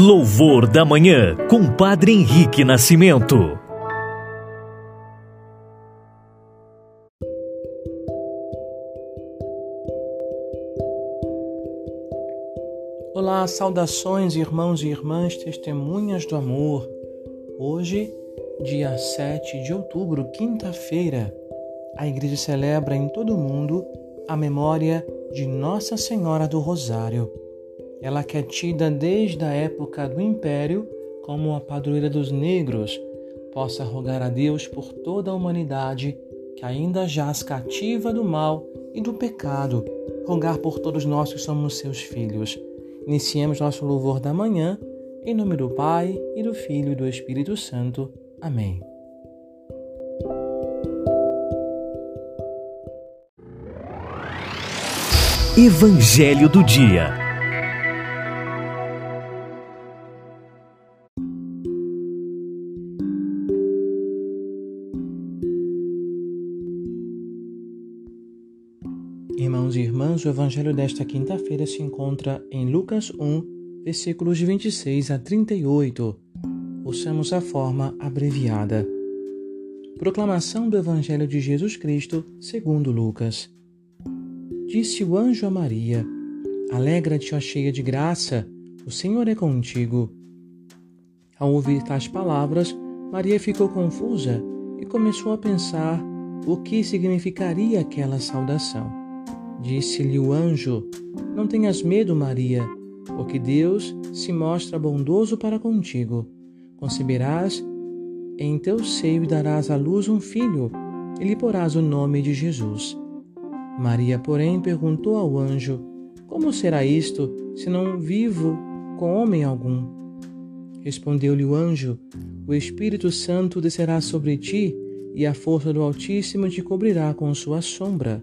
Louvor da Manhã, com Padre Henrique Nascimento. Olá, saudações, irmãos e irmãs, testemunhas do amor. Hoje, dia 7 de outubro, quinta-feira, a Igreja celebra em todo o mundo a memória de Nossa Senhora do Rosário. Ela que é tida desde a época do Império como a padroeira dos negros, possa rogar a Deus por toda a humanidade que ainda jaz cativa do mal e do pecado, rogar por todos nós que somos seus filhos. Iniciemos nosso louvor da manhã, em nome do Pai, e do Filho e do Espírito Santo. Amém. Evangelho do Dia irmãs, o evangelho desta quinta-feira se encontra em Lucas 1, versículos de 26 a 38. Ouçamos a forma abreviada. Proclamação do evangelho de Jesus Cristo, segundo Lucas. Disse o anjo a Maria: Alegra-te, ó cheia de graça, o Senhor é contigo. Ao ouvir tais palavras, Maria ficou confusa e começou a pensar o que significaria aquela saudação. Disse-lhe o anjo: Não tenhas medo, Maria, porque Deus se mostra bondoso para contigo. Conceberás em teu seio e darás à luz um filho, e lhe porás o nome de Jesus. Maria, porém, perguntou ao anjo: Como será isto, se não vivo com homem algum? Respondeu-lhe o anjo: O Espírito Santo descerá sobre ti, e a força do Altíssimo te cobrirá com sua sombra.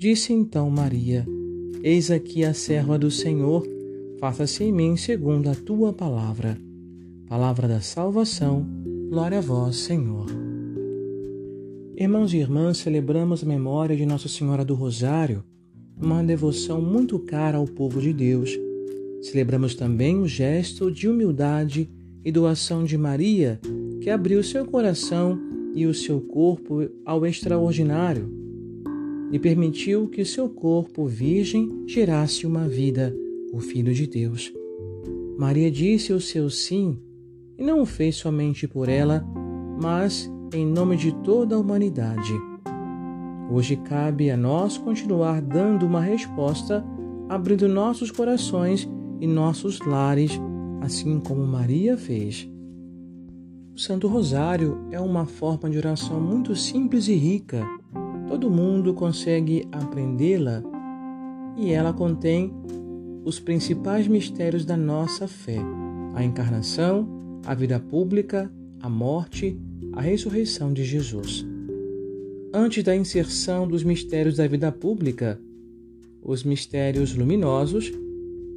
Disse então Maria: Eis aqui a serva do Senhor, faça-se em mim segundo a tua palavra. Palavra da salvação, glória a vós, Senhor. Irmãos e irmãs, celebramos a memória de Nossa Senhora do Rosário, uma devoção muito cara ao povo de Deus. Celebramos também o gesto de humildade e doação de Maria, que abriu seu coração e o seu corpo ao extraordinário e permitiu que seu corpo virgem gerasse uma vida, o Filho de Deus. Maria disse o seu sim e não o fez somente por ela, mas em nome de toda a humanidade. Hoje cabe a nós continuar dando uma resposta, abrindo nossos corações e nossos lares, assim como Maria fez. O Santo Rosário é uma forma de oração muito simples e rica Todo mundo consegue aprendê-la e ela contém os principais mistérios da nossa fé: a encarnação, a vida pública, a morte, a ressurreição de Jesus. Antes da inserção dos mistérios da vida pública, os mistérios luminosos,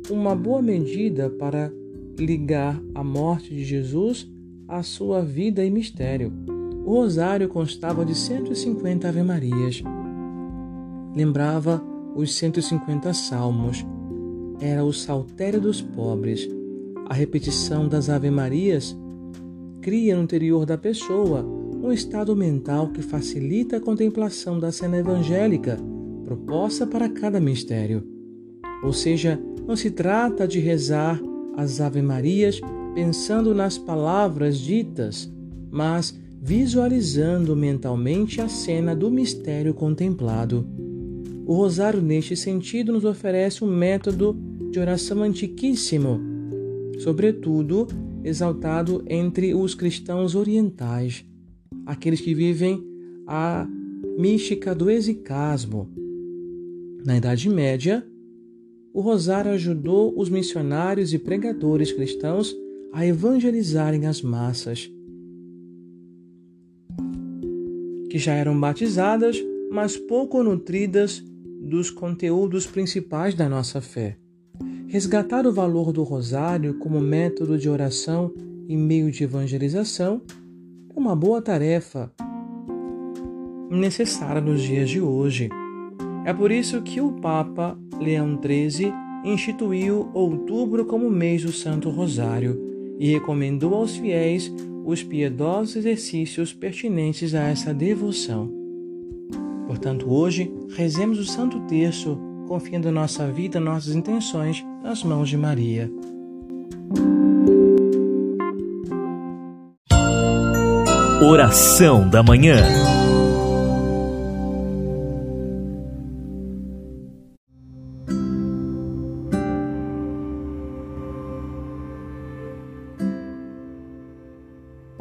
uma boa medida para ligar a morte de Jesus à sua vida e mistério o rosário constava de 150 ave-marias. Lembrava os 150 salmos. Era o saltério dos pobres. A repetição das ave-marias cria no interior da pessoa um estado mental que facilita a contemplação da cena evangélica proposta para cada mistério. Ou seja, não se trata de rezar as ave-marias pensando nas palavras ditas, mas visualizando mentalmente a cena do mistério contemplado. O rosário, neste sentido, nos oferece um método de oração antiquíssimo, sobretudo exaltado entre os cristãos orientais, aqueles que vivem a mística do exicasmo. Na Idade Média, o rosário ajudou os missionários e pregadores cristãos a evangelizarem as massas que já eram batizadas, mas pouco nutridas dos conteúdos principais da nossa fé. Resgatar o valor do rosário como método de oração e meio de evangelização é uma boa tarefa necessária nos dias de hoje. É por isso que o Papa Leão XIII instituiu outubro como mês do Santo Rosário e recomendou aos fiéis os piedosos exercícios pertinentes a essa devoção. Portanto, hoje, rezemos o Santo Terço, confiando nossa vida, nossas intenções nas mãos de Maria. Oração da Manhã.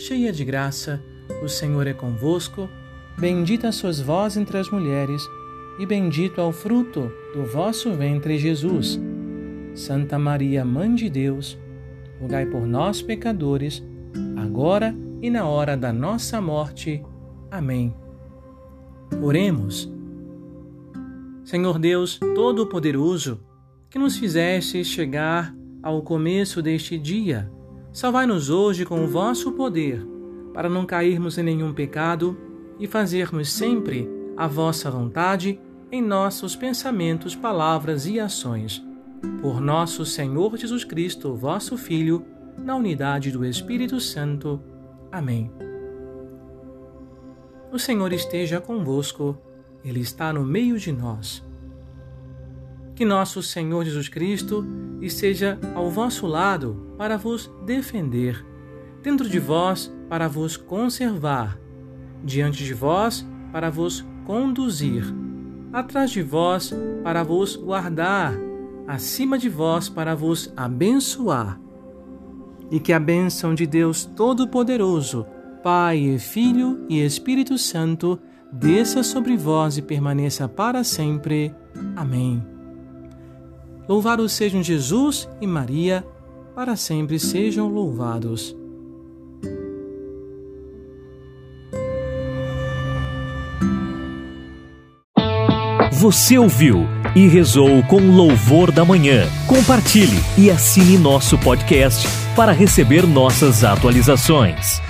cheia de graça, o Senhor é convosco. Bendita sois vós entre as mulheres, e bendito é o fruto do vosso ventre, Jesus. Santa Maria, Mãe de Deus, rogai por nós, pecadores, agora e na hora da nossa morte. Amém. Oremos. Senhor Deus Todo-Poderoso, que nos fizeste chegar ao começo deste dia, salvai-nos hoje com o vosso poder, para não cairmos em nenhum pecado e fazermos sempre a vossa vontade em nossos pensamentos, palavras e ações. Por nosso Senhor Jesus Cristo, vosso Filho, na unidade do Espírito Santo. Amém. O Senhor esteja convosco, Ele está no meio de nós. Que nosso Senhor Jesus Cristo esteja ao vosso lado para vos defender, dentro de vós para vos conservar, diante de vós para vos conduzir, atrás de vós para vos guardar, acima de vós para vos abençoar e que a bênção de Deus Todo-Poderoso, Pai, Filho e Espírito Santo, desça sobre vós e permaneça para sempre. Amém. Louvados sejam Jesus e Maria, para sempre sejam louvados. Você ouviu e rezou com louvor da manhã. Compartilhe e assine nosso podcast para receber nossas atualizações.